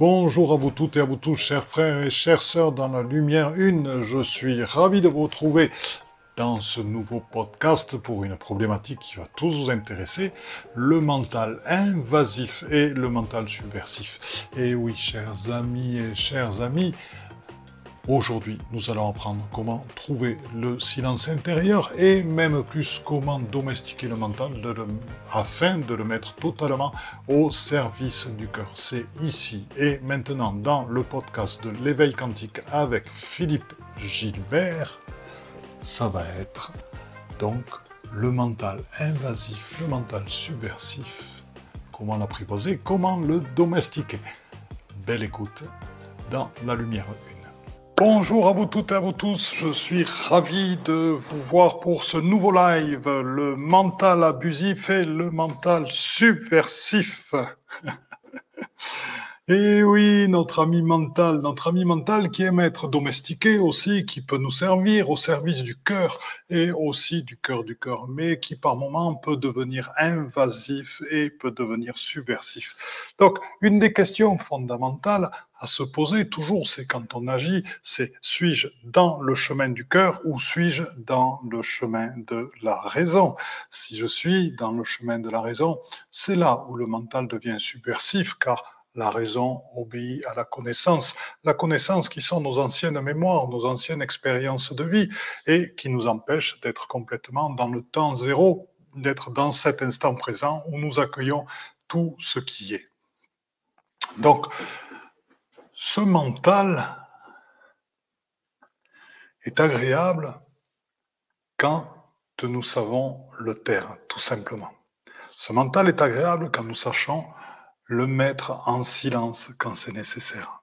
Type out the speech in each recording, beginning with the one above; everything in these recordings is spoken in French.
Bonjour à vous toutes et à vous tous, chers frères et chères sœurs dans la lumière une. Je suis ravi de vous retrouver dans ce nouveau podcast pour une problématique qui va tous vous intéresser, le mental invasif et le mental subversif. Et oui, chers amis et chers amis, Aujourd'hui, nous allons apprendre comment trouver le silence intérieur et même plus comment domestiquer le mental afin de le mettre totalement au service du cœur. C'est ici et maintenant dans le podcast de l'éveil quantique avec Philippe Gilbert. Ça va être donc le mental invasif, le mental subversif. Comment l'apprivoiser, comment le domestiquer? Belle écoute dans la lumière Bonjour à vous toutes et à vous tous, je suis ravi de vous voir pour ce nouveau live, le mental abusif et le mental subversif. Et oui, notre ami mental, notre ami mental qui aime être domestiqué aussi, qui peut nous servir au service du cœur et aussi du cœur du cœur, mais qui par moments peut devenir invasif et peut devenir subversif. Donc, une des questions fondamentales à se poser toujours, c'est quand on agit, c'est suis-je dans le chemin du cœur ou suis-je dans le chemin de la raison? Si je suis dans le chemin de la raison, c'est là où le mental devient subversif, car la raison obéit à la connaissance. La connaissance qui sont nos anciennes mémoires, nos anciennes expériences de vie et qui nous empêchent d'être complètement dans le temps zéro, d'être dans cet instant présent où nous accueillons tout ce qui est. Donc, ce mental est agréable quand nous savons le taire, tout simplement. Ce mental est agréable quand nous sachons le mettre en silence quand c'est nécessaire.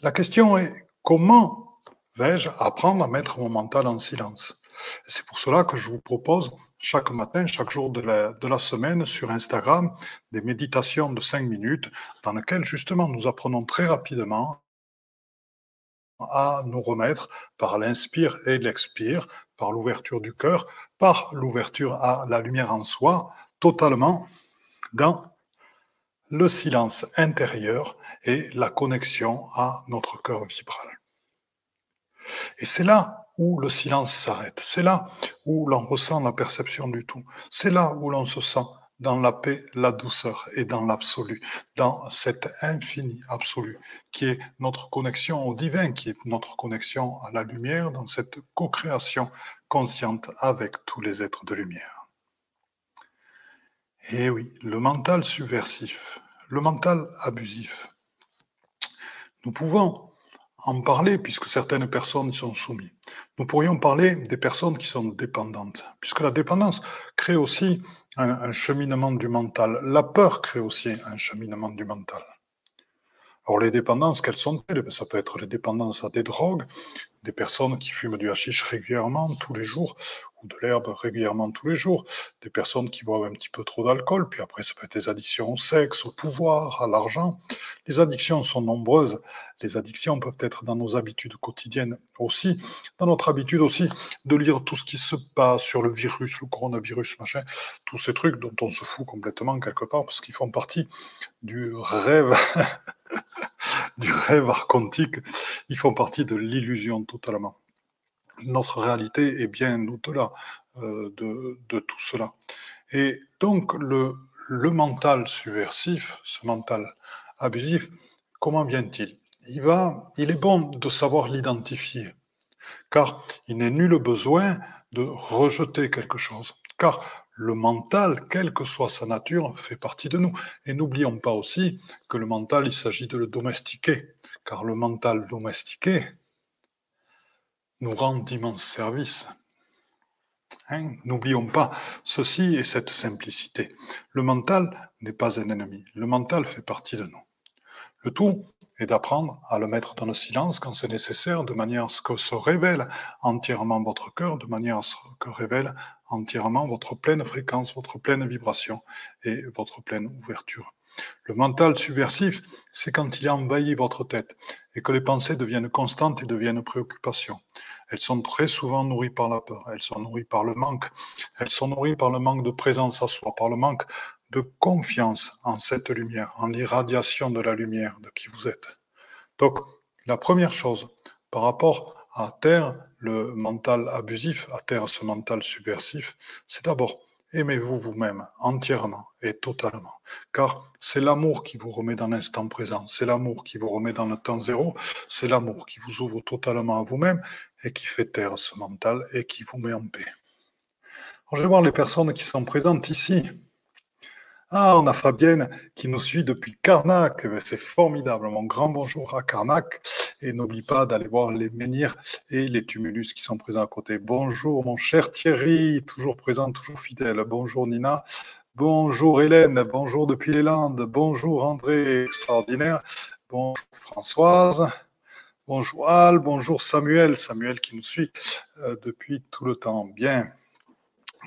La question est comment vais-je apprendre à mettre mon mental en silence? C'est pour cela que je vous propose chaque matin, chaque jour de la, de la semaine sur Instagram des méditations de 5 minutes dans lesquelles justement nous apprenons très rapidement à nous remettre par l'inspire et l'expire, par l'ouverture du cœur, par l'ouverture à la lumière en soi, totalement dans le silence intérieur et la connexion à notre cœur vibral. Et c'est là où le silence s'arrête, c'est là où l'on ressent la perception du tout, c'est là où l'on se sent dans la paix, la douceur et dans l'absolu, dans cet infini absolu qui est notre connexion au divin, qui est notre connexion à la lumière, dans cette co-création consciente avec tous les êtres de lumière. Eh oui, le mental subversif, le mental abusif. Nous pouvons en parler puisque certaines personnes y sont soumises. Nous pourrions parler des personnes qui sont dépendantes, puisque la dépendance crée aussi un, cheminement du mental. La peur crée aussi un cheminement du mental. Alors les dépendances, quelles sont-elles? Ça peut être les dépendances à des drogues, des personnes qui fument du hashish régulièrement, tous les jours, ou de l'herbe régulièrement tous les jours, des personnes qui boivent un petit peu trop d'alcool, puis après ça peut être des addictions au sexe, au pouvoir, à l'argent. Les addictions sont nombreuses. Les addictions peuvent être dans nos habitudes quotidiennes aussi, dans notre habitude aussi de lire tout ce qui se passe sur le virus, le coronavirus, machin, tous ces trucs dont on se fout complètement quelque part parce qu'ils font partie du rêve. du rêve archontique, ils font partie de l'illusion totalement notre réalité est bien au-delà euh, de, tout cela. Et donc, le, mental subversif, ce mental abusif, comment vient-il? Il est bon de savoir l'identifier, car il n'est nul besoin de rejeter quelque chose, car le mental, quelle que soit sa nature, fait partie de nous. Et n'oublions pas aussi que le mental, il s'agit de le domestiquer, car le mental domestiqué, nous rend d'immenses services. Hein, n'oublions pas ceci et cette simplicité. Le mental n'est pas un ennemi. Le mental fait partie de nous. Le tout est d'apprendre à le mettre dans le silence quand c'est nécessaire, de manière à ce que se révèle entièrement votre cœur, de manière à ce que révèle entièrement votre pleine fréquence, votre pleine vibration et votre pleine ouverture. Le mental subversif, c'est quand il a envahi votre tête et que les pensées deviennent constantes et deviennent préoccupations. Elles sont très souvent nourries par la peur, elles sont nourries par le manque, elles sont nourries par le manque de présence à soi, par le manque de confiance en cette lumière, en l'irradiation de la lumière de qui vous êtes. Donc, la première chose par rapport à terre le mental abusif, à terre ce mental subversif, c'est d'abord aimez-vous vous-même entièrement et totalement. Car c'est l'amour qui vous remet dans l'instant présent, c'est l'amour qui vous remet dans le temps zéro, c'est l'amour qui vous ouvre totalement à vous-même et qui fait taire ce mental et qui vous met en paix. je vais voir les personnes qui sont présentes ici. Ah, on a Fabienne qui nous suit depuis Carnac. C'est formidable. Mon grand bonjour à Carnac. Et n'oublie pas d'aller voir les menhirs et les tumulus qui sont présents à côté. Bonjour, mon cher Thierry, toujours présent, toujours fidèle. Bonjour, Nina. Bonjour, Hélène. Bonjour depuis les Landes. Bonjour, André, extraordinaire. Bonjour, Françoise. Bonjour, Al. Bonjour, Samuel. Samuel qui nous suit euh, depuis tout le temps. Bien.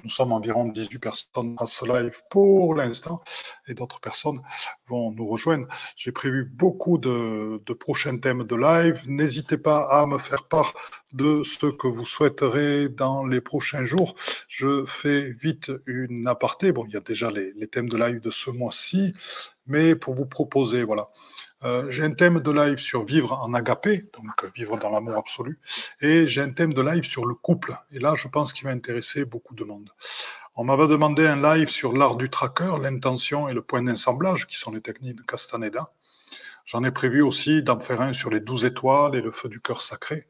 Nous sommes environ 18 personnes à ce live pour l'instant et d'autres personnes vont nous rejoindre. J'ai prévu beaucoup de, prochains thèmes de live. N'hésitez pas à me faire part de ce que vous souhaiterez dans les prochains jours. Je fais vite une aparté. Bon, il y a déjà les, les thèmes de live de ce mois-ci, mais pour vous proposer, voilà, euh, j'ai un thème de live sur vivre en agapé, donc euh, vivre dans l'amour absolu, et j'ai un thème de live sur le couple. Et là, je pense qu'il va intéresser beaucoup de monde. On m'avait demandé un live sur l'art du tracker, l'intention et le point d'assemblage, qui sont les techniques de Castaneda. J'en ai prévu aussi d'en faire un sur les douze étoiles et le feu du cœur sacré.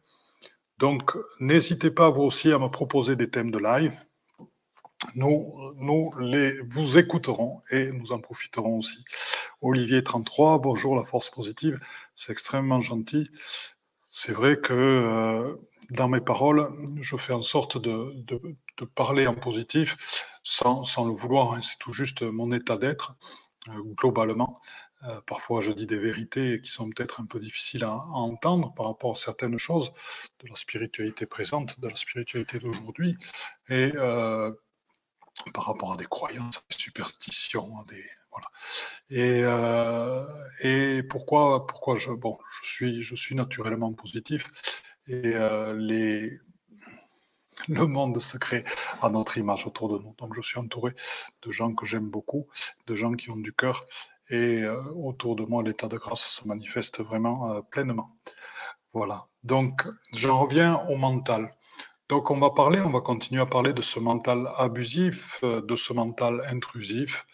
Donc, n'hésitez pas vous aussi à me proposer des thèmes de live nous, nous les, vous écouterons et nous en profiterons aussi. Olivier 33, bonjour la force positive, c'est extrêmement gentil. C'est vrai que euh, dans mes paroles, je fais en sorte de, de, parler en positif sans, sans le vouloir, hein. c'est tout juste mon état d'être euh, globalement. Euh, parfois, je dis des vérités qui sont peut-être un peu difficiles à, entendre par rapport à certaines choses de la spiritualité présente, de la spiritualité d'aujourd'hui. Et par rapport à des croyances, à des superstitions, des voilà. Et, euh, et pourquoi, pourquoi je, bon, je suis, je suis naturellement positif et euh, les, le monde se crée à notre image autour de nous. Donc je suis entouré de gens que j'aime beaucoup, de gens qui ont du cœur et euh, autour de moi l'état de grâce se manifeste vraiment pleinement. Voilà. Donc j'en reviens au mental. Donc on va parler, on va continuer à parler de ce mental abusif, euh, de ce mental intrusif.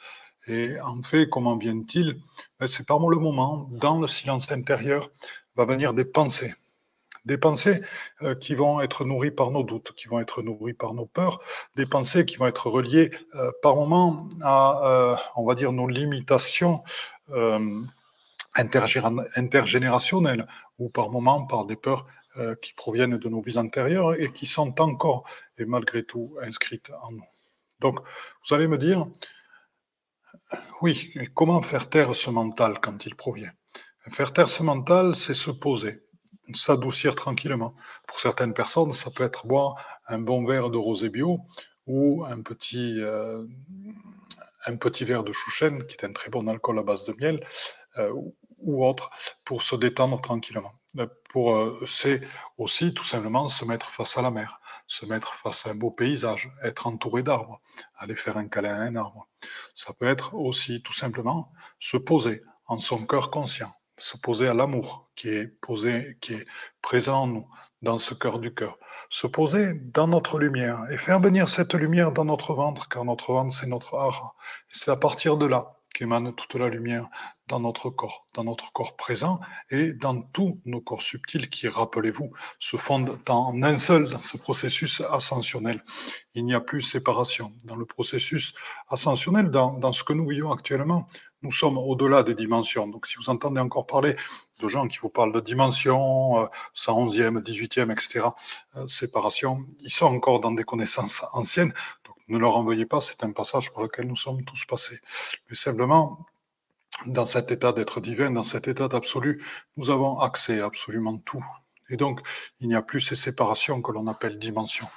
Et en fait, comment vient-il? Ben, C'est par le moment, dans le silence intérieur, va venir des pensées. Des pensées euh, qui vont être nourries par nos doutes, qui vont être nourries par nos peurs, des pensées qui vont être reliées euh, par moment à, on va dire, nos limitations intergénérationnelles, ou par moment par des peurs euh, qui proviennent de nos vies antérieures et qui sont encore et malgré tout inscrites en nous. Donc, vous allez me dire, oui, comment faire taire ce mental quand il provient? Faire taire ce mental, c'est se poser, s'adoucir tranquillement. Pour certaines personnes, ça peut être boire un bon verre de rosé bio ou un petit, euh, un petit verre de chouchen, qui est un très bon alcool à base de miel, euh, ou autre, pour se détendre tranquillement. Pour, euh, c'est aussi tout simplement se mettre face à la mer, se mettre face à un beau paysage, être entouré d'arbres, aller faire un câlin à un arbre. Ça peut être aussi tout simplement se poser en son cœur conscient, se poser à l'amour qui est posé, qui est présent en nous, dans ce cœur du cœur, se poser dans notre lumière et faire venir cette lumière dans notre ventre, car notre ventre c'est notre art. C'est à partir de là qu'émane toute la lumière dans notre corps, dans notre corps présent et dans tous nos corps subtils qui, rappelez-vous, se fondent en un seul dans ce processus ascensionnel. Il n'y a plus séparation. Dans le processus ascensionnel, dans, ce que nous vivons actuellement, nous sommes au-delà des dimensions. Donc si vous entendez encore parler de gens qui vous parlent de dimensions, 111e, 18e, etc., séparation, ils sont encore dans des connaissances anciennes. Ne leur envoyez pas, c'est un passage par lequel nous sommes tous passés. Mais simplement, dans cet état d'être divin, dans cet état d'absolu, nous avons accès à absolument tout. Et donc, il n'y a plus ces séparations que l'on appelle dimensions.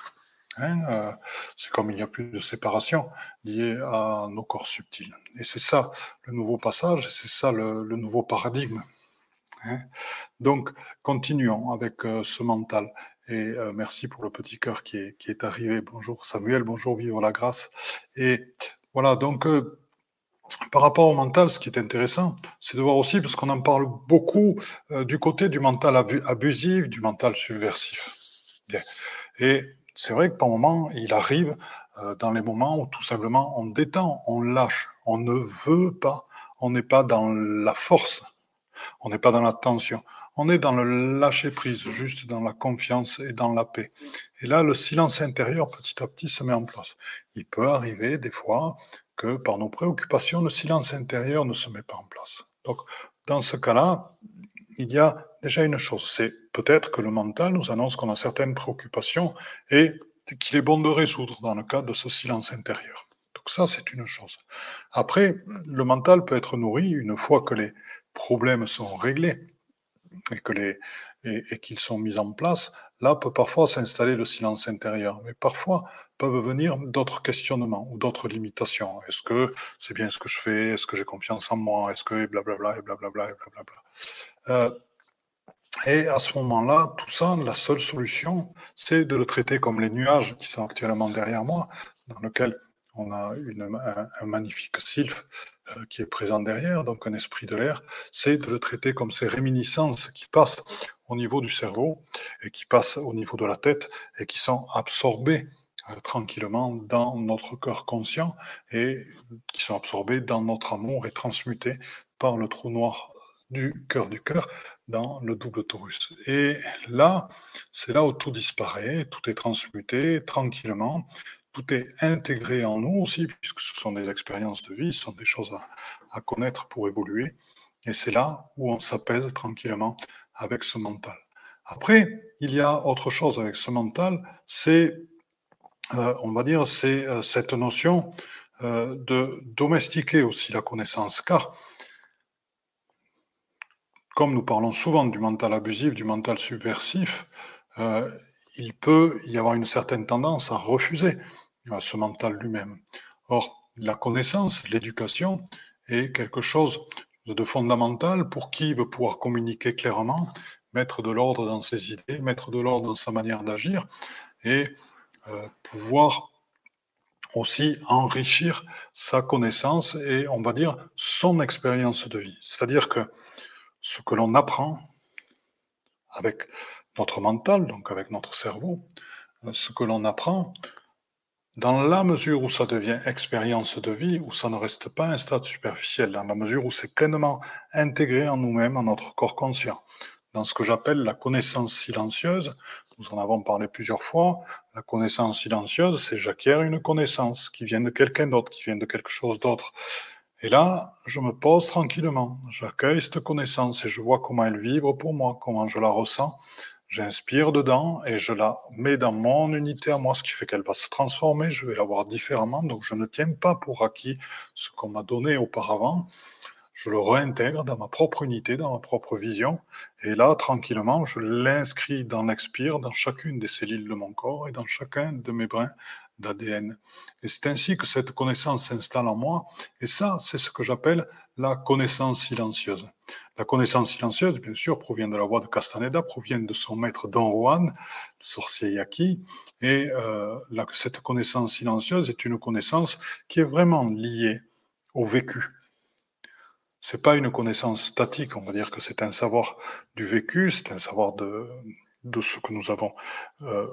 Hein, euh, c'est comme il n'y a plus de séparation liée à nos corps subtils. Et c'est ça le nouveau passage, c'est ça le, nouveau paradigme. Hein. Donc, continuons avec euh, ce mental. Et euh, merci pour le petit cœur qui est, qui est arrivé. Bonjour Samuel, bonjour Vivre la grâce. Et voilà, donc par rapport au mental, ce qui est intéressant, c'est de voir aussi, parce qu'on en parle beaucoup euh, du côté du mental abusif, du mental subversif. Et c'est vrai que par moments, il arrive euh, dans les moments où tout simplement on détend, on lâche, on ne veut pas, on n'est pas dans la force, on n'est pas dans la tension, on est dans le lâcher prise, juste dans la confiance et dans la paix. Et là, le silence intérieur, petit à petit, se met en place. Il peut arriver des fois que par nos préoccupations, le silence intérieur ne se met pas en place. Donc, dans ce cas-là, il y a déjà une chose, c'est peut-être que le mental nous annonce qu'on a certaines préoccupations et qu'il est bon de résoudre dans le cadre de ce silence intérieur. Donc ça, c'est une chose. Après, le mental peut être nourri une fois que les problèmes sont réglés et que les et, qu'ils sont mis en place, là peut parfois s'installer le silence intérieur. Mais parfois peuvent venir d'autres questionnements ou d'autres limitations. Est-ce que c'est bien ce que je fais? Est-ce que j'ai confiance en moi? Est-ce que blablabla et blablabla et blablabla. Euh, et à ce moment-là, tout ça, la seule solution, c'est de le traiter comme les nuages qui sont actuellement derrière moi, dans lequel on a un, magnifique sylphe euh, qui est présent derrière, donc un esprit de l'air, c'est de le traiter comme ces réminiscences qui passent au niveau du cerveau et qui passent au niveau de la tête et qui sont absorbées euh, tranquillement dans notre cœur conscient et qui sont absorbées dans notre amour et transmutées par le trou noir du cœur du cœur dans le double torus. Et là, c'est là où tout disparaît, tout est transmuté tranquillement, tout est intégré en nous aussi, puisque ce sont des expériences de vie, ce sont des choses à, connaître pour évoluer. Et c'est là où on s'apaise tranquillement avec ce mental. Après, il y a autre chose avec ce mental, c'est, euh, on va dire, c'est euh, cette notion euh, de domestiquer aussi la connaissance, car comme nous parlons souvent du mental abusif, du mental subversif, il peut y avoir une certaine tendance à refuser ce mental lui-même. Or, la connaissance, l'éducation est quelque chose de fondamental pour qui veut pouvoir communiquer clairement, mettre de l'ordre dans ses idées, mettre de l'ordre dans sa manière d'agir et euh, pouvoir aussi enrichir sa connaissance et, on va dire, son expérience de vie. C'est-à-dire que ce que l'on apprend avec notre mental, donc avec notre cerveau, euh, ce que l'on apprend, dans la mesure où ça devient expérience de vie, où ça ne reste pas un stade superficiel, dans la mesure où c'est pleinement intégré en nous-mêmes, en notre corps conscient, dans ce que j'appelle la connaissance silencieuse, nous en avons parlé plusieurs fois, la connaissance silencieuse, c'est j'acquiers une connaissance qui vient de quelqu'un d'autre, qui vient de quelque chose d'autre. Et là, je me pose tranquillement, j'accueille cette connaissance et je vois comment elle vibre pour moi, comment je la ressens, J'inspire dedans et je la mets dans mon unité à moi, ce qui fait qu'elle va se transformer, je vais la voir différemment. Donc je ne tiens pas pour acquis ce qu'on m'a donné auparavant. Je le réintègre dans ma propre unité, dans ma propre vision. Et là, tranquillement, je l'inscris dans l'expire, dans chacune des cellules de mon corps et dans chacun de mes brins d'ADN. Et c'est ainsi que cette connaissance s'installe en moi. Et ça, c'est ce que j'appelle la connaissance silencieuse. La connaissance silencieuse, bien sûr, provient de la voix de Castaneda, provient de son maître Don Juan, le sorcier Yaki, et euh, cette connaissance silencieuse est une connaissance qui est vraiment liée au vécu. C'est pas une connaissance statique, on va dire que c'est un savoir du vécu, c'est un savoir de, ce que nous avons euh,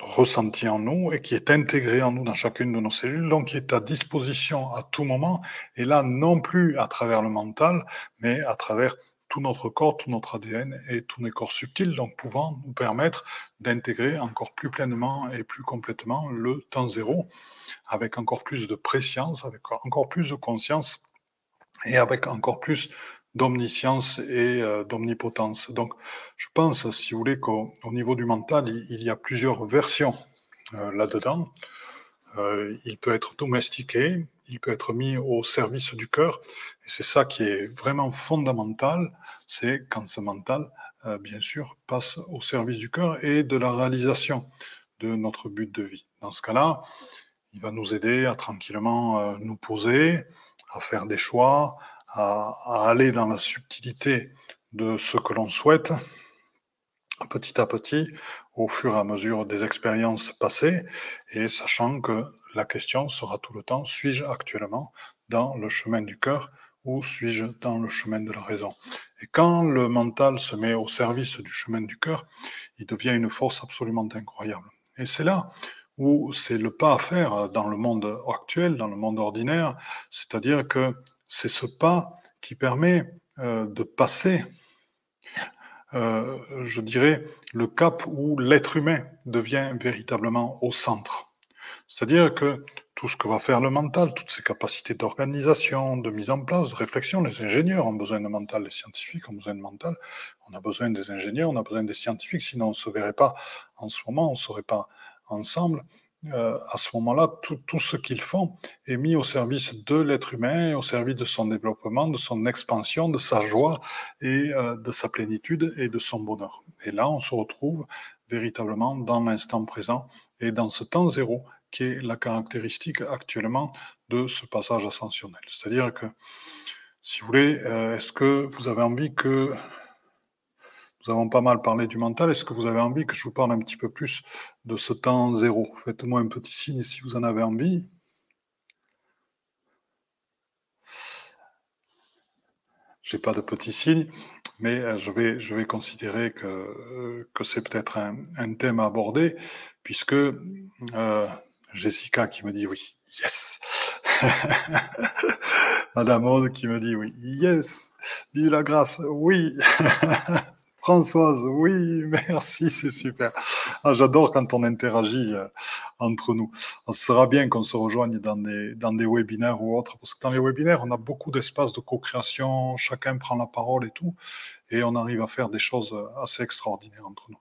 ressenti en nous et qui est intégré en nous dans chacune de nos cellules, donc qui est à disposition à tout moment, et là non plus à travers le mental, mais à travers tout notre corps, tout notre ADN et tous nos corps subtils, donc pouvant nous permettre d'intégrer encore plus pleinement et plus complètement le temps zéro, avec encore plus de préscience, avec encore plus de conscience et avec encore plus d'omniscience et euh, d'omnipotence. Donc, je pense, si vous voulez, qu'au niveau du mental, il, y a plusieurs versions euh, là-dedans. Euh, il peut être domestiqué, il peut être mis au service du cœur, et c'est ça qui est vraiment fondamental, c'est quand ce mental, bien sûr, passe au service du cœur et de la réalisation de notre but de vie. Dans ce cas-là, il va nous aider à tranquillement nous poser, à faire des choix, à, aller dans la subtilité de ce que l'on souhaite, petit à petit, au fur et à mesure des expériences passées, et sachant que la question sera tout le temps, suis-je actuellement dans le chemin du cœur ou suis-je dans le chemin de la raison? Et quand le mental se met au service du chemin du cœur, il devient une force absolument incroyable. Et c'est là où c'est le pas à faire dans le monde actuel, dans le monde ordinaire, c'est-à-dire que c'est ce pas qui permet euh, de passer, euh, je dirais, le cap où l'être humain devient véritablement au centre. C'est-à-dire que tout ce que va faire le mental, toutes ces capacités d'organisation, de mise en place, de réflexion, les ingénieurs ont besoin de mental, les scientifiques ont besoin de mental, on a besoin des ingénieurs, on a besoin des scientifiques, sinon on ne se verrait pas en ce moment, on ne serait pas ensemble. Euh, à ce moment-là, tout, ce qu'ils font est mis au service de l'être humain, au service de son développement, de son expansion, de sa joie et euh, de sa plénitude et de son bonheur. Et là, on se retrouve véritablement dans l'instant présent et dans ce temps zéro qui est la caractéristique actuellement de ce passage ascensionnel. C'est-à-dire que, si vous voulez, euh, est-ce que vous avez envie que... Nous avons pas mal parlé du mental. Est-ce que vous avez envie que je vous parle un petit peu plus de ce temps zéro? Faites-moi un petit signe si vous en avez envie. J'ai pas de petit signe, mais euh, je vais, je vais considérer que, euh, que c'est peut-être un, un, thème à aborder, puisque euh, Jessica qui me dit oui, yes. Madame Aude qui me dit oui, yes. Vive la grâce, oui. Françoise, oui, merci, c'est super. Ah, J'adore quand on interagit euh, entre nous. Ce sera bien qu'on se rejoigne dans des, dans webinaires ou autres, parce que dans les webinaires, on a beaucoup d'espace de co-création, chacun prend la parole et tout, et on arrive à faire des choses assez extraordinaires entre nous.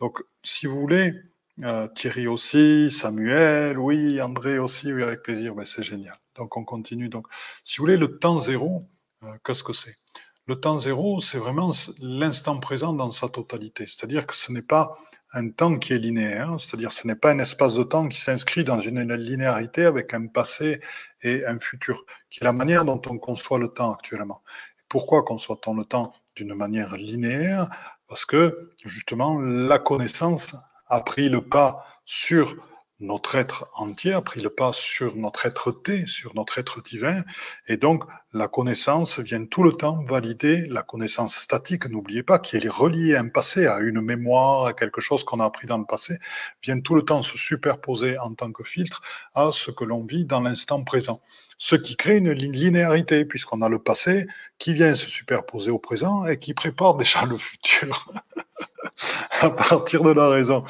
Donc, si vous voulez, euh, Thierry aussi, Samuel, oui, André aussi, oui, avec plaisir, ben, c'est génial. Donc on continue. Donc, si vous voulez, le temps zéro, euh, qu'est-ce que c'est? Le temps zéro, c'est vraiment l'instant présent dans sa totalité. C'est-à-dire que ce n'est pas un temps qui est linéaire, c'est-à-dire ce n'est pas un espace de temps qui s'inscrit dans une linéarité avec un passé et un futur, qui est la manière dont on conçoit le temps actuellement. Pourquoi conçoit-on le temps d'une manière linéaire? Parce que justement, la connaissance a pris le pas sur notre être entier, a pris le pas sur notre être-té, sur notre être divin, et donc la connaissance vient tout le temps valider la connaissance statique, n'oubliez pas, qui est reliée à un passé, à une mémoire, à quelque chose qu'on a appris dans le passé, vient tout le temps se superposer en tant que filtre à ce que l'on vit dans l'instant présent. Ce qui crée une linéarité, puisqu'on a le passé qui vient se superposer au présent et qui prépare déjà le futur. à partir de la raison.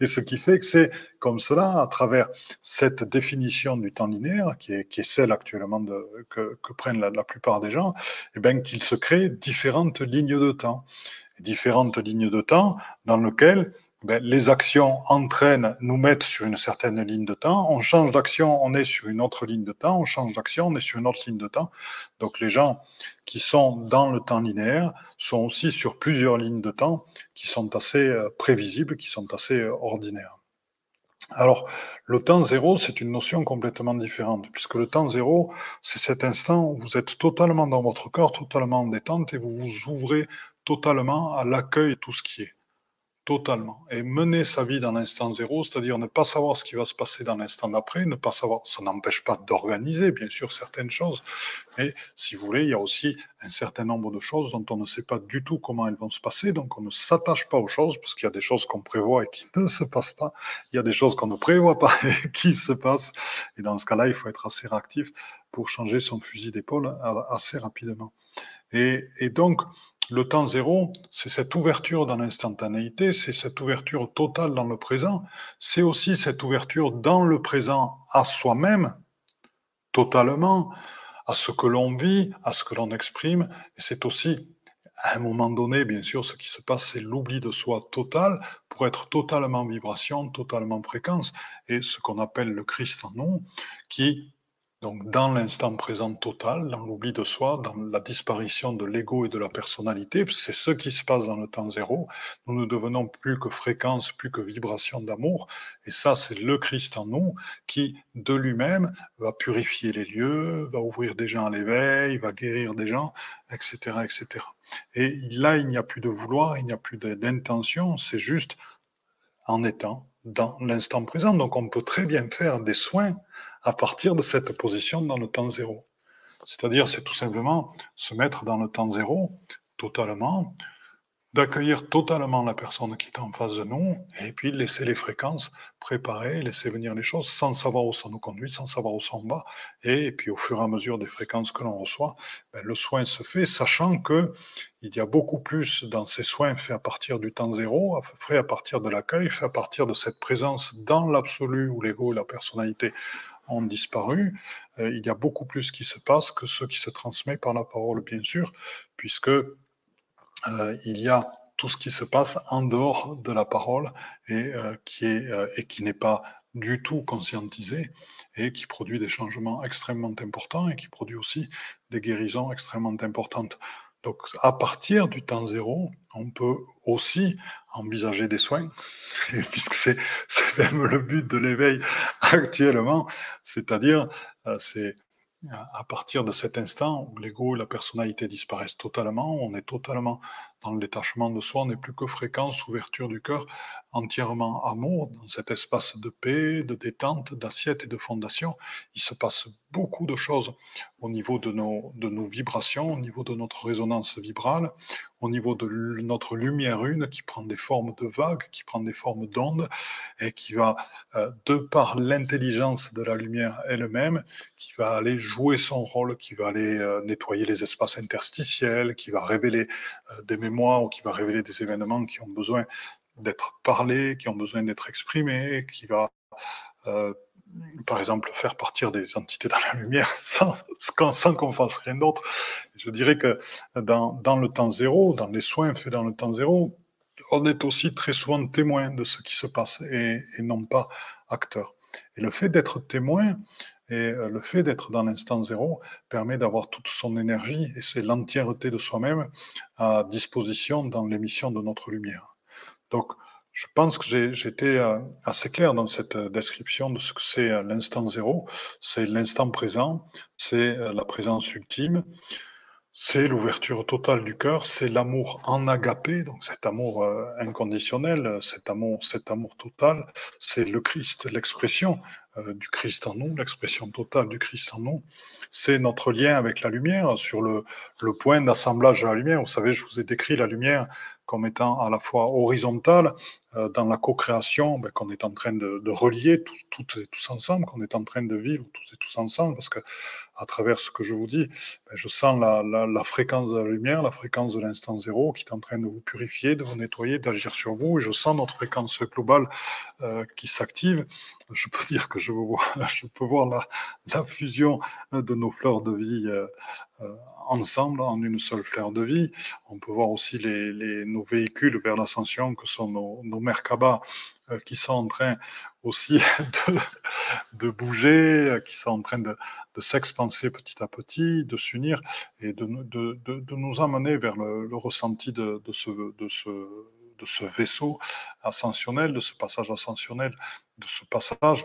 Et ce qui fait que c'est comme cela, à travers cette définition du temps linéaire, qui est, celle actuellement que, prennent la, plupart des gens, eh bien qu'il se crée différentes lignes de temps. Différentes lignes de temps dans lesquelles ben, les actions entraînent, nous mettent sur une certaine ligne de temps. On change d'action, on est sur une autre ligne de temps. On change d'action, on est sur une autre ligne de temps. Donc les gens qui sont dans le temps linéaire sont aussi sur plusieurs lignes de temps qui sont assez euh, prévisibles, qui sont assez euh, ordinaires. Alors, le temps zéro, c'est une notion complètement différente, puisque le temps zéro, c'est cet instant où vous êtes totalement dans votre corps, totalement en détente, et vous vous ouvrez totalement à l'accueil de tout ce qui est totalement. Et mener sa vie dans l'instant zéro, c'est-à-dire ne pas savoir ce qui va se passer dans l'instant d'après, ne pas savoir, ça n'empêche pas d'organiser, bien sûr, certaines choses, mais si vous voulez, il y a aussi un certain nombre de choses dont on ne sait pas du tout comment elles vont se passer, donc on ne s'attache pas aux choses, parce qu'il y a des choses qu'on prévoit et qui ne se passent pas, il y a des choses qu'on ne prévoit pas et qui se passent, et dans ce cas-là, il faut être assez réactif pour changer son fusil d'épaule assez rapidement. Et, et donc, le temps zéro, c'est cette ouverture dans l'instantanéité, c'est cette ouverture totale dans le présent, c'est aussi cette ouverture dans le présent à soi-même, totalement, à ce que l'on vit, à ce que l'on exprime, et c'est aussi, à un moment donné, bien sûr, ce qui se passe, c'est l'oubli de soi total pour être totalement vibration, totalement fréquence, et ce qu'on appelle le Christ en nous, qui donc, dans l'instant présent total, dans l'oubli de soi, dans la disparition de l'ego et de la personnalité, c'est ce qui se passe dans le temps zéro. Nous ne devenons plus que fréquence, plus que vibration d'amour. Et ça, c'est le Christ en nous qui, de lui-même, va purifier les lieux, va ouvrir des gens à l'éveil, va guérir des gens, etc., etc. Et là, il n'y a plus de vouloir, il n'y a plus d'intention, c'est juste en étant dans l'instant présent. Donc, on peut très bien faire des soins à partir de cette position dans le temps zéro. C'est-à-dire, c'est tout simplement se mettre dans le temps zéro totalement, d'accueillir totalement la personne qui est en face de nous, et puis laisser les fréquences préparer, laisser venir les choses sans savoir où ça nous conduit, sans savoir où ça en va, et, puis au fur et à mesure des fréquences que l'on reçoit, ben, le soin se fait, sachant que il y a beaucoup plus dans ces soins faits à partir du temps zéro, faits à partir de l'accueil, faits à partir de cette présence dans l'absolu où l'ego et la personnalité ont disparu, euh, il y a beaucoup plus qui se passe que ce qui se transmet par la parole, bien sûr, puisque euh, il y a tout ce qui se passe en dehors de la parole et, euh, qui, et qui n'est pas du tout conscientisé et qui produit des changements extrêmement importants et qui produit aussi des guérisons extrêmement importantes. Donc à partir du temps zéro, on peut aussi envisager des soins, puisque c'est même le but de l'éveil actuellement, c'est-à-dire c'est à partir de cet instant où l'ego et la personnalité disparaissent totalement, on est totalement dans le détachement de soi, on n'est plus que fréquence, ouverture du cœur, entièrement amour, dans cet espace de paix, de détente, d'assiette et de fondation. Il se passe beaucoup de choses au niveau de nos, de nos vibrations, au niveau de notre résonance vibrale, au niveau de notre lumière une qui prend des formes de vagues, qui prend des formes d'ondes et qui va, euh, de par l'intelligence de la lumière elle-même, qui va aller jouer son rôle, qui va aller euh, nettoyer les espaces interstitiels, qui va révéler euh, des mémoires ou qui va révéler des événements qui ont besoin d'être parlés, qui ont besoin d'être exprimés, qui va, euh, par exemple, faire partir des entités dans la lumière sans, qu'on fasse rien d'autre. Je dirais que dans, dans, le temps zéro, dans les soins faits dans le temps zéro, on est aussi très souvent témoin de ce qui se passe et non pas acteur. Et le fait d'être témoin et euh, le fait d'être dans l'instant zéro permet d'avoir toute son énergie et c'est l'entièreté de soi-même à disposition dans l'émission de notre lumière. Donc, je pense que j'étais euh, assez clair dans cette euh, description de ce que c'est l'instant zéro. C'est l'instant présent, c'est la présence ultime, c'est l'ouverture totale du cœur, c'est l'amour en agapé, donc cet amour inconditionnel, cet amour, cet amour total, c'est le Christ, l'expression du Christ en nous, l'expression totale du Christ en nous, c'est notre lien avec la lumière sur le, le point d'assemblage de la lumière. Vous savez, je vous ai décrit la lumière comme étant à la fois horizontale euh, dans la co-création, ben, qu'on est en train de, relier tous, et tous ensemble, qu'on est en train de vivre tous et tous ensemble, parce que à travers ce que je vous dis, ben, je sens la, fréquence de la lumière, la fréquence de l'instant zéro qui est en train de vous purifier, de vous nettoyer, d'agir sur vous, et je sens notre fréquence globale euh, qui s'active. Je peux dire que je, peux voir la, fusion de nos fleurs de vie euh, euh ensemble en une seule fleur de vie. On peut voir aussi nos véhicules vers l'ascension que sont nos, nos Merkaba euh, qui sont en train aussi de, bouger, euh, qui sont en train de, s'expanser petit à petit, de s'unir et de, nous amener vers le, ressenti de ce vaisseau ascensionnel, de ce passage ascensionnel, de ce passage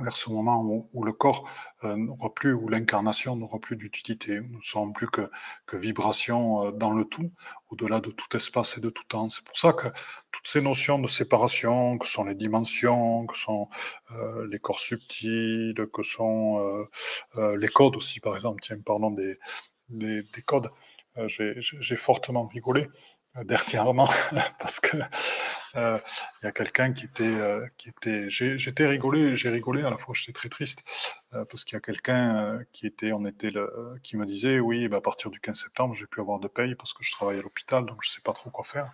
vers ce moment où, le corps euh, n'aura plus, où l'incarnation n'aura plus d'utilité. Nous ne serons plus que, que vibration euh, dans le tout, au-delà de tout espace et de tout temps. C'est pour ça que toutes ces notions de séparation, que sont les dimensions, que sont euh, les corps subtils, que sont les codes aussi, par exemple, tiens, parlons des, des codes. J'ai fortement rigolé dernièrement parce que euh, il y a quelqu'un qui était, euh, qui était, j'étais rigolé, j'ai rigolé à la fois, j'étais très triste euh, parce qu'il y a quelqu'un qui était, on était le, qui me disait, oui, bah, à partir du 15 septembre, j'ai pu avoir de paye parce que je travaille à l'hôpital, donc je sais pas trop quoi faire.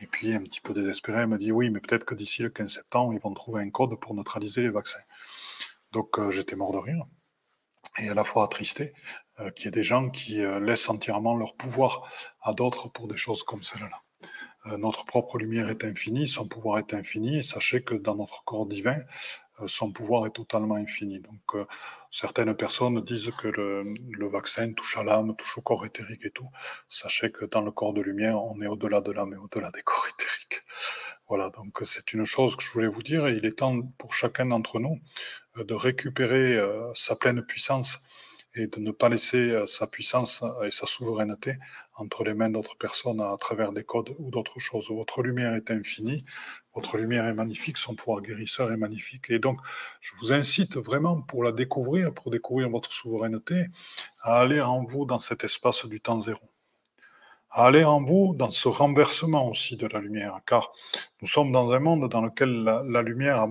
Et puis, un petit peu désespéré, il m'a dit, oui, mais peut-être que d'ici le 15 septembre, ils vont trouver un code pour neutraliser les vaccins. Donc, j'étais mort de rire et à la fois attristé qu'il y ait des gens qui laissent entièrement leur pouvoir à d'autres pour des choses comme celle-là. Euh, notre propre lumière est infinie, son pouvoir est infini, et sachez que dans notre corps divin, euh, son pouvoir est totalement infini. Donc, euh, certaines personnes disent que le, le vaccin touche à l'âme, touche au corps éthérique et tout. Sachez que dans le corps de lumière, on est au-delà de l'âme et au-delà des corps éthériques. Voilà, donc c'est une chose que je voulais vous dire, et il est temps pour chacun d'entre nous de récupérer sa pleine puissance et de ne pas laisser sa puissance et sa souveraineté entre les mains d'autres personnes à travers des codes ou d'autres choses. Votre lumière est infinie, votre lumière est magnifique, son pouvoir guérisseur est magnifique. Et donc, je vous incite vraiment pour la découvrir, pour découvrir votre souveraineté, à aller en vous dans cet espace du temps zéro à aller en vous dans ce renversement aussi de la lumière, car nous sommes dans un monde dans lequel la, lumière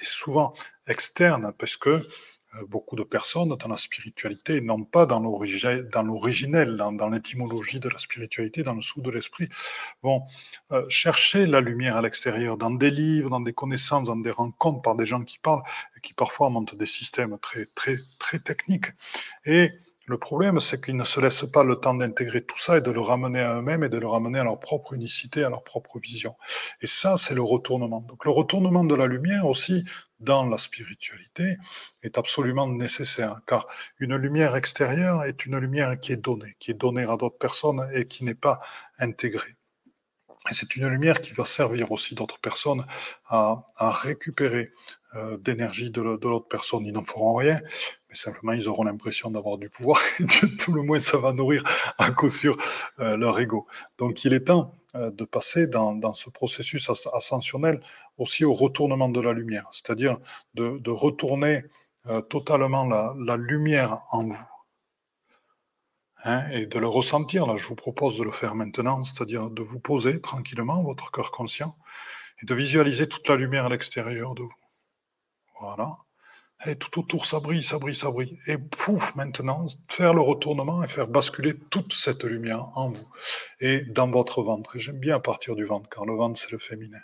est souvent externe, parce que euh, beaucoup de personnes dans la spiritualité n'ont pas dans l'originel, dans, dans l'étymologie de la spiritualité, dans le sous de l'esprit, vont euh, chercher la lumière à l'extérieur, dans des livres, dans des connaissances, dans des rencontres par des gens qui parlent, et qui parfois montent des systèmes très, très, très techniques. Et le problème, c'est qu'ils ne se laissent pas le temps d'intégrer tout ça et de le ramener à eux-mêmes et de le ramener à leur propre unicité, à leur propre vision. Et ça, c'est le retournement. Donc le retournement de la lumière aussi dans la spiritualité est absolument nécessaire, car une lumière extérieure est une lumière qui est donnée, qui est donnée à d'autres personnes et qui n'est pas intégrée. Et c'est une lumière qui va servir aussi d'autres personnes à, récupérer euh, d'énergie de, de l'autre personne. Ils n'en feront rien, mais simplement ils auront l'impression d'avoir du pouvoir et tout le moins ça va nourrir à coup sûr euh, leur ego. Donc il est temps euh, de passer dans, ce processus ascensionnel aussi au retournement de la lumière, c'est-à-dire de, retourner euh, totalement la, lumière en vous. Hein, et de le ressentir, là je vous propose de le faire maintenant, c'est-à-dire de vous poser tranquillement, votre cœur conscient, et de visualiser toute la lumière à l'extérieur de vous. Voilà et tout autour, ça brille, ça brille, ça brille. Et pouf, maintenant, faire le retournement et faire basculer toute cette lumière en vous et dans votre ventre. Et j'aime bien à partir du ventre, car le ventre, c'est le féminin.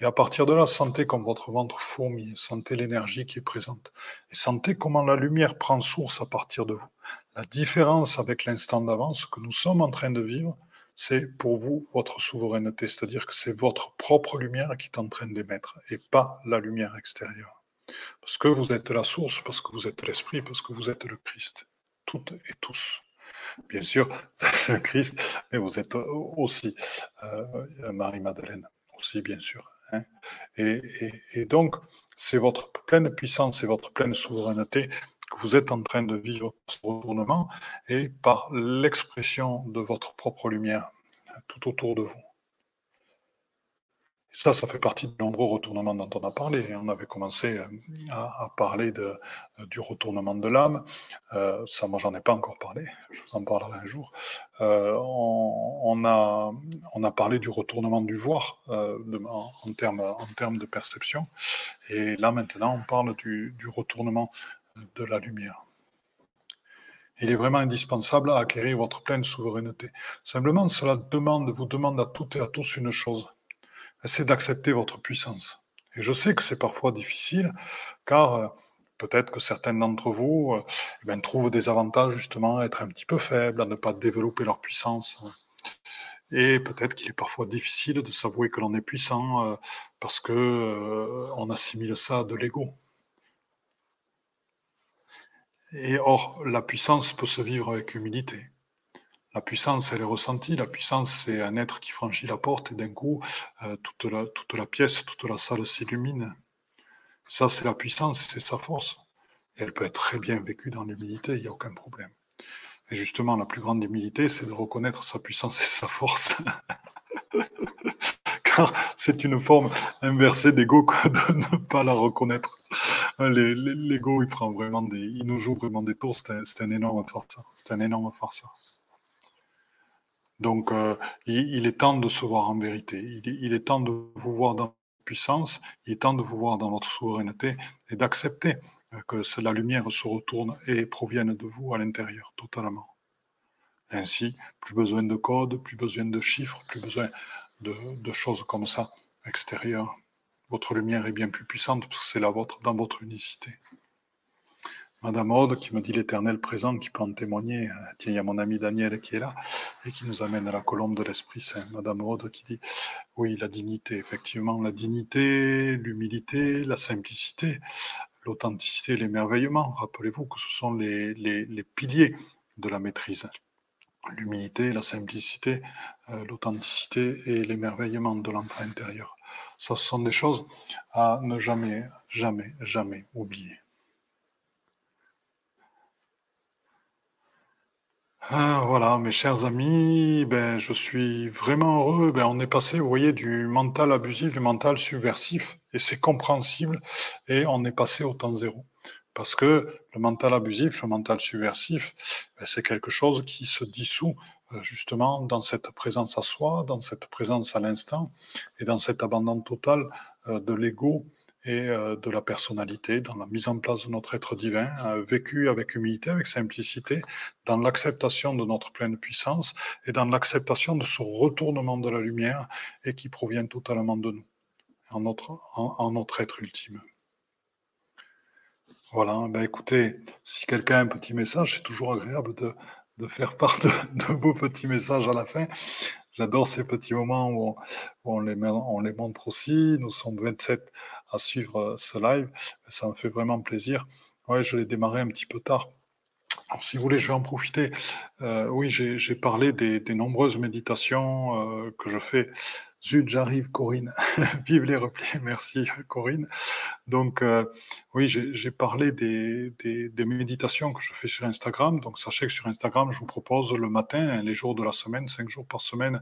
Et à partir de là, sentez comme votre ventre fourmille, sentez l'énergie qui est présente. Et sentez comment la lumière prend source à partir de vous. La différence avec l'instant d'avance que nous sommes en train de vivre, c'est pour vous votre souveraineté, c'est-à-dire que c'est votre propre lumière qui est en train d'émettre et pas la lumière extérieure. Parce que vous êtes la source, parce que vous êtes l'Esprit, parce que vous êtes le Christ. Toutes et tous. Bien sûr, le Christ, mais vous êtes aussi euh, Marie-Madeleine, aussi bien sûr. Hein. Et, donc, c'est votre pleine puissance et votre pleine souveraineté que vous êtes en train de vivre ce retournement et par l'expression de votre propre lumière tout autour de vous. Ça, ça fait partie de nombreux retournements dont on a parlé. On avait commencé euh, à, parler euh, du retournement de l'âme. Euh, ça, moi, j'en ai pas encore parlé. Je vous en parlerai un jour. on, a, on a parlé du retournement du voir en, termes, en de perception. Et là, maintenant, on parle du, du retournement de la lumière. Il est vraiment indispensable à acquérir votre pleine souveraineté. Simplement, cela demande, vous demande à toutes et à tous une chose c'est d'accepter votre puissance. Et je sais que c'est parfois difficile, car euh, peut-être que certains d'entre vous euh, eh ben, trouvent des avantages justement à être un petit peu faibles, à ne pas développer leur puissance. Et peut-être qu'il est parfois difficile de s'avouer que l'on est puissant euh, parce que on assimile ça à de l'ego. Et or, la puissance peut se vivre avec humilité. La puissance, elle est ressentie. La puissance, c'est un être qui franchit la porte et d'un coup, euh, toute, la, pièce, toute la salle s'illumine. Ça, c'est la puissance, c'est sa force. Elle peut être très bien vécue dans l'humilité, il n'y a aucun problème. Et justement, la plus grande humilité, c'est de reconnaître sa puissance et sa force. Car c'est une forme inversée d'ego de ne pas la reconnaître. L'ego, il prend vraiment des, il nous joue vraiment des tours. C'est un, un, énorme farceur. C'est un énorme farceur. Donc, euh, il, est temps de se voir en vérité. Il, est temps de vous voir dans votre puissance. Il est temps de vous voir dans votre souveraineté et d'accepter euh, que la lumière se retourne et provienne de vous à l'intérieur, totalement. Ainsi, plus besoin de code, plus besoin de chiffres, plus besoin de, de choses comme ça extérieures. Votre lumière est bien plus puissante parce que c'est la vôtre dans votre unicité. Madame Aude qui me dit l'éternel présent, qui peut en témoigner. Tiens, il y a mon ami Daniel qui est là et qui nous amène à la colombe de l'Esprit Saint. Madame Aude qui dit oui, la dignité, effectivement, la dignité, l'humilité, la simplicité, l'authenticité, l'émerveillement. Rappelez-vous que ce sont les, les, piliers de la maîtrise. L'humilité, la simplicité, euh, l'authenticité et l'émerveillement de l'enfant intérieur. Ça, ce sont des choses à ne jamais, jamais, jamais oublier. Ah, voilà, mes chers amis, ben, je suis vraiment heureux. Ben, on est passé, vous voyez, du mental abusif, du mental subversif, et c'est compréhensible, et on est passé au temps zéro. Parce que le mental abusif, le mental subversif, ben, c'est quelque chose qui se dissout euh, justement dans cette présence à soi, dans cette présence à l'instant, et dans cet abandon total euh, de l'ego et euh, de la personnalité, dans la mise en place de notre être divin, euh, vécu avec humilité, avec simplicité, dans l'acceptation de notre pleine puissance et dans l'acceptation de ce retournement de la lumière et qui provient totalement de nous, en notre, en, notre être ultime. Voilà, ben écoutez, si quelqu'un a un petit message, c'est toujours agréable de, de faire part de, de, vos petits messages à la fin. J'adore ces petits moments où on, les, on les montre aussi. Nous sommes 27 à suivre euh, ce live. Ça me fait vraiment plaisir. Ouais, je l'ai démarré un petit peu tard. Si vous voulez, je vais en profiter. Euh, oui, j'ai parlé des, nombreuses méditations euh, que je fais J'arrive, Corinne. Vive les replis. Merci, Corinne. Donc, euh, oui, j'ai parlé des, des, méditations que je fais sur Instagram. Donc, sachez que sur Instagram, je vous propose le matin, les jours de la semaine, cinq jours par semaine,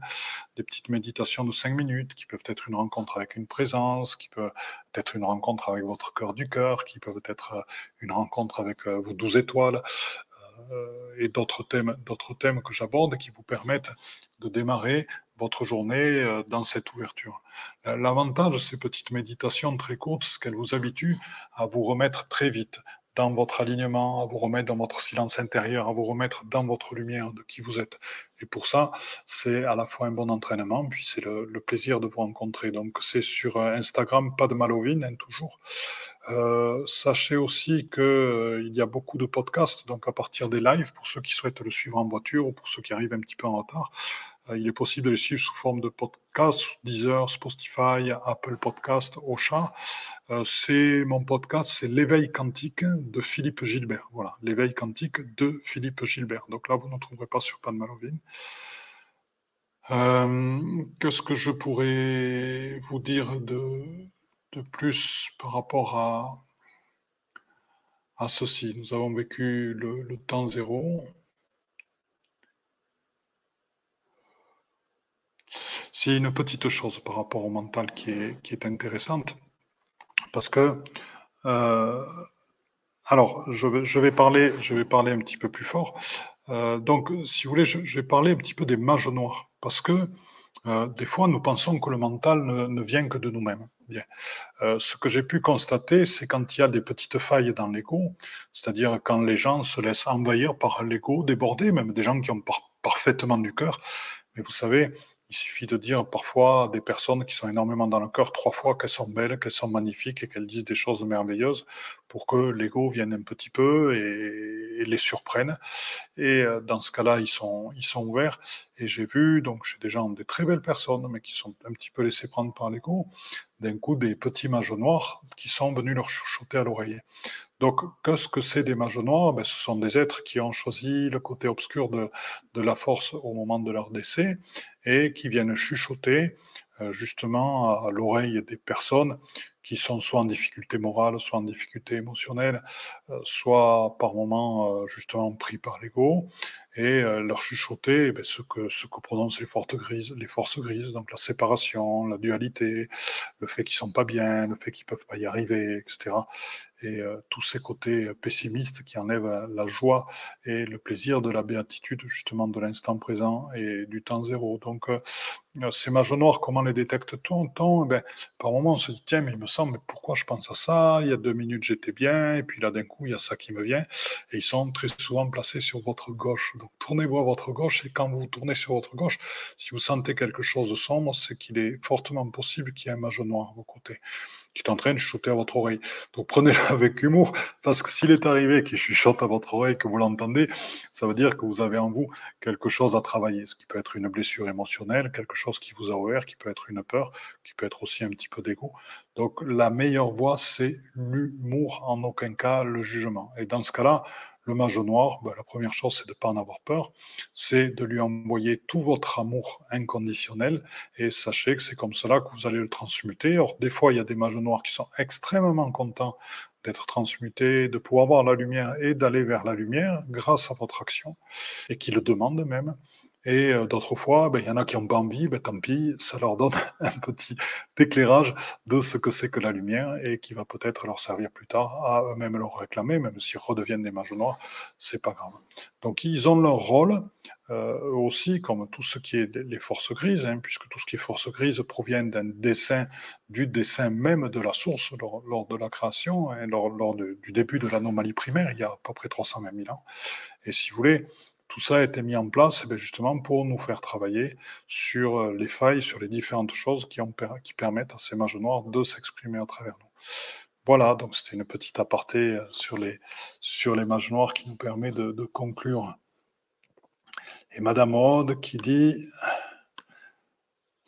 des petites méditations de cinq minutes qui peuvent être une rencontre avec une présence, qui peut être une rencontre avec votre cœur du cœur, qui peuvent être euh, une rencontre avec euh, vos douze étoiles et d'autres thèmes, d'autres thèmes que j'aborde qui vous permettent de démarrer votre journée euh, dans cette ouverture. L'avantage de ces petites méditations très courtes, c'est qu'elles vous habituent à vous remettre très vite dans votre alignement, à vous remettre dans votre silence intérieur, à vous remettre dans votre lumière de qui vous êtes. Et pour ça, c'est à la fois un bon entraînement, puis c'est le, plaisir de vous rencontrer. Donc c'est sur euh, Instagram, pas de malovine, hein, toujours. Euh, sachez aussi qu'il y a beaucoup de podcasts, donc à partir des lives, pour ceux qui souhaitent le suivre en voiture ou pour ceux qui arrivent un petit peu en retard, il est possible de les suivre sous forme de podcast, Deezer, Spotify, Apple Podcast, Ocha. Euh, c'est mon podcast, c'est l'éveil quantique de Philippe Gilbert. Voilà, l'éveil quantique de Philippe Gilbert. Donc là, vous ne trouverez pas sur Pan Malovine. Euh, qu'est-ce que je pourrais vous dire de, de plus par rapport à, à ceci? Nous avons vécu le temps zéro. C'est une petite chose par rapport au mental qui est, qui est intéressante, parce que, euh, alors, je vais, parler, je vais parler un petit peu plus fort. Euh, donc, si vous voulez, je, vais parler un petit peu des mages noirs, parce que euh, des fois, nous pensons que le mental ne, vient que de nous-mêmes. Bien. ce que j'ai pu constater, c'est quand il y a des petites failles dans l'ego, c'est-à-dire quand les gens se laissent envahir par l'ego, déborder, même des gens qui ont parfaitement du cœur. Mais vous savez, il suffit de dire parfois à des personnes qui sont énormément dans le cœur trois fois qu'elles sont belles, qu'elles sont magnifiques et qu'elles disent des choses merveilleuses pour que l'ego vienne un petit peu et, les surprenne. Et euh, dans ce cas-là, ils sont, ils sont ouverts. Et j'ai vu, donc chez des gens, des très belles personnes, mais qui sont un petit peu laissés prendre par l'ego, d'un coup des petits mages noirs qui sont venus leur chuchoter à l'oreille. Donc, qu'est-ce que c'est des mages noirs ben, Ce sont des êtres qui ont choisi le côté obscur de, de la force au moment de leur décès et qui viennent chuchoter euh, justement à l'oreille des personnes qui sont soit en difficulté morale, soit en difficulté émotionnelle, euh, soit par moments euh, justement pris par l'ego, et leur chuchoter eh ce, que, ce que prononcent les forces grises, les forces grises, donc la séparation, la dualité, le fait qu'ils sont pas bien, le fait qu'ils peuvent pas y arriver, etc et euh, tous ces côtés pessimistes qui enlèvent la joie et le plaisir de la béatitude, justement, de l'instant présent et du temps zéro. Donc, euh, ces mages noirs, comment les détecte-t-on eh ben, Par moment, on se dit, tiens, mais il me semble, pourquoi je pense à ça? Il y a deux minutes, j'étais bien, et puis là, d'un coup, il y a ça qui me vient. Et ils sont très souvent placés sur votre gauche. Donc, tournez-vous à votre gauche, et quand vous tournez sur votre gauche, si vous sentez quelque chose de sombre, c'est qu'il est fortement possible qu'il y ait un mage noir à vos côtés qui est en train de chuchoter à votre oreille. Donc prenez-le avec humour, parce que s'il est arrivé qu'il chuchote à votre oreille, que vous l'entendez, ça veut dire que vous avez en vous quelque chose à travailler, ce qui peut être une blessure émotionnelle, quelque chose qui vous a ouvert, qui peut être une peur, qui peut être aussi un petit peu d'ego. Donc la meilleure voie, c'est l'humour, en aucun cas le jugement. Et dans ce cas-là, le mage noir, ben, la première chose, c'est de ne pas en avoir peur, c'est de lui envoyer tout votre amour inconditionnel, et sachez que c'est comme cela que vous allez le transmuter. Alors, des fois, il y a des mages noirs qui sont extrêmement contents d'être transmutés, de pouvoir voir la lumière et d'aller vers la lumière grâce à votre action, et qui le demandent même. Et euh, d'autres fois, ben, il y en a qui n'ont pas envie, ben, tant pis, ça leur donne un petit éclairage de ce que c'est que la lumière et qui va peut-être leur servir plus tard à eux-mêmes leur réclamer, même s'ils redeviennent des mages noirs, c'est pas grave. Donc ils ont leur rôle euh, aussi, comme tout ce qui est les forces grises, hein, puisque tout ce qui est forces grises provient d'un dessin, du dessin même de la source lors, de la création, hein, lors, du début de l'anomalie primaire, il y a à peu près 320 000 ans. Et si vous voulez, tout ça a été mis en place eh justement pour nous faire travailler sur euh, les failles, sur les différentes choses qui, permettent à ces mages noirs de s'exprimer à travers nous. Voilà, donc c'était une petite aparté euh, sur les, sur les mages noirs qui nous permet de, de conclure. Et Madame Aude qui dit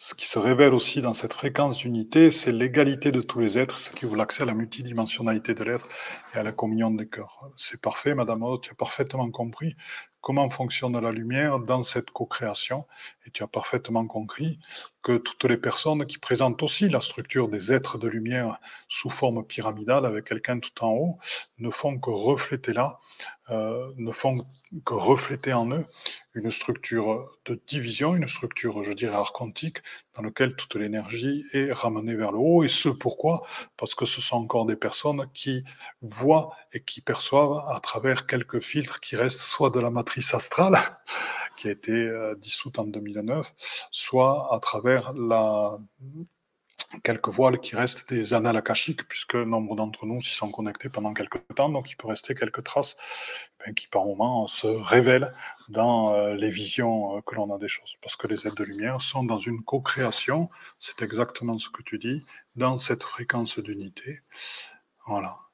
ce qui se révèle aussi dans cette fréquence d'unité, c'est l'égalité de tous les êtres, ce qui ouvre l'accès à la multidimensionnalité de l'être et à la communion des cœurs. C'est parfait, Madame Aude, tu as parfaitement compris comment fonctionne la lumière dans cette co-création. Et tu as parfaitement compris que toutes les personnes qui présentent aussi la structure des êtres de lumière sous forme pyramidale avec quelqu'un tout en haut ne font que refléter là, euh, ne font que refléter en eux une structure de division, une structure, je dirais, archontique, dans laquelle toute l'énergie est ramenée vers le haut. Et ce pourquoi? Parce que ce sont encore des personnes qui voient et qui perçoivent à travers quelques filtres qui restent soit de la matrice astrale, qui a été euh, dissoute en 2009, soit à travers la quelques voiles qui restent des annales akashiques, puisque nombre d'entre nous s'y sont connectés pendant quelques temps, donc il peut rester quelques traces qui par moments se révèlent dans euh, les visions euh, que l'on a des choses. Parce que les aides de lumière sont dans une co-création, c'est exactement ce que tu dis, dans cette fréquence d'unité. Voilà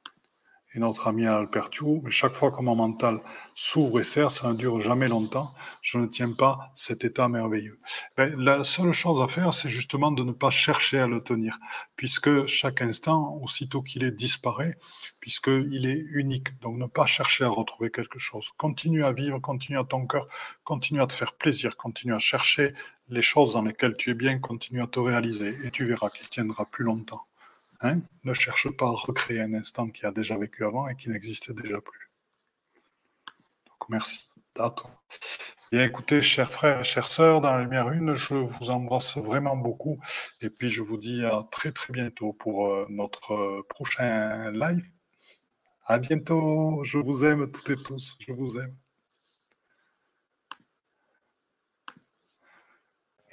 et notre ami Alpertu, mais chaque fois que mon mental s'ouvre et serre, ça ne dure jamais longtemps, je ne tiens pas cet état merveilleux. Ben, la seule chose à faire, c'est justement de ne pas chercher à le tenir, puisque chaque instant, aussitôt qu'il est, disparaît, puisqu'il est unique. Donc ne pas chercher à retrouver quelque chose. Continue à vivre, continue à ton cœur, continue à te faire plaisir, continue à chercher les choses dans lesquelles tu es bien, continue à te réaliser, et tu verras qu'il tiendra plus longtemps. Hein, ne cherche pas à recréer un instant qui a déjà vécu avant et qui n'existe déjà plus. Donc merci à toi. Bien écoutez, chers frères et chères sœurs, dans la lumière une, je vous embrasse vraiment beaucoup et puis je vous dis à très très bientôt pour euh, notre euh, prochain live. À bientôt, je vous aime toutes et tous, je vous aime.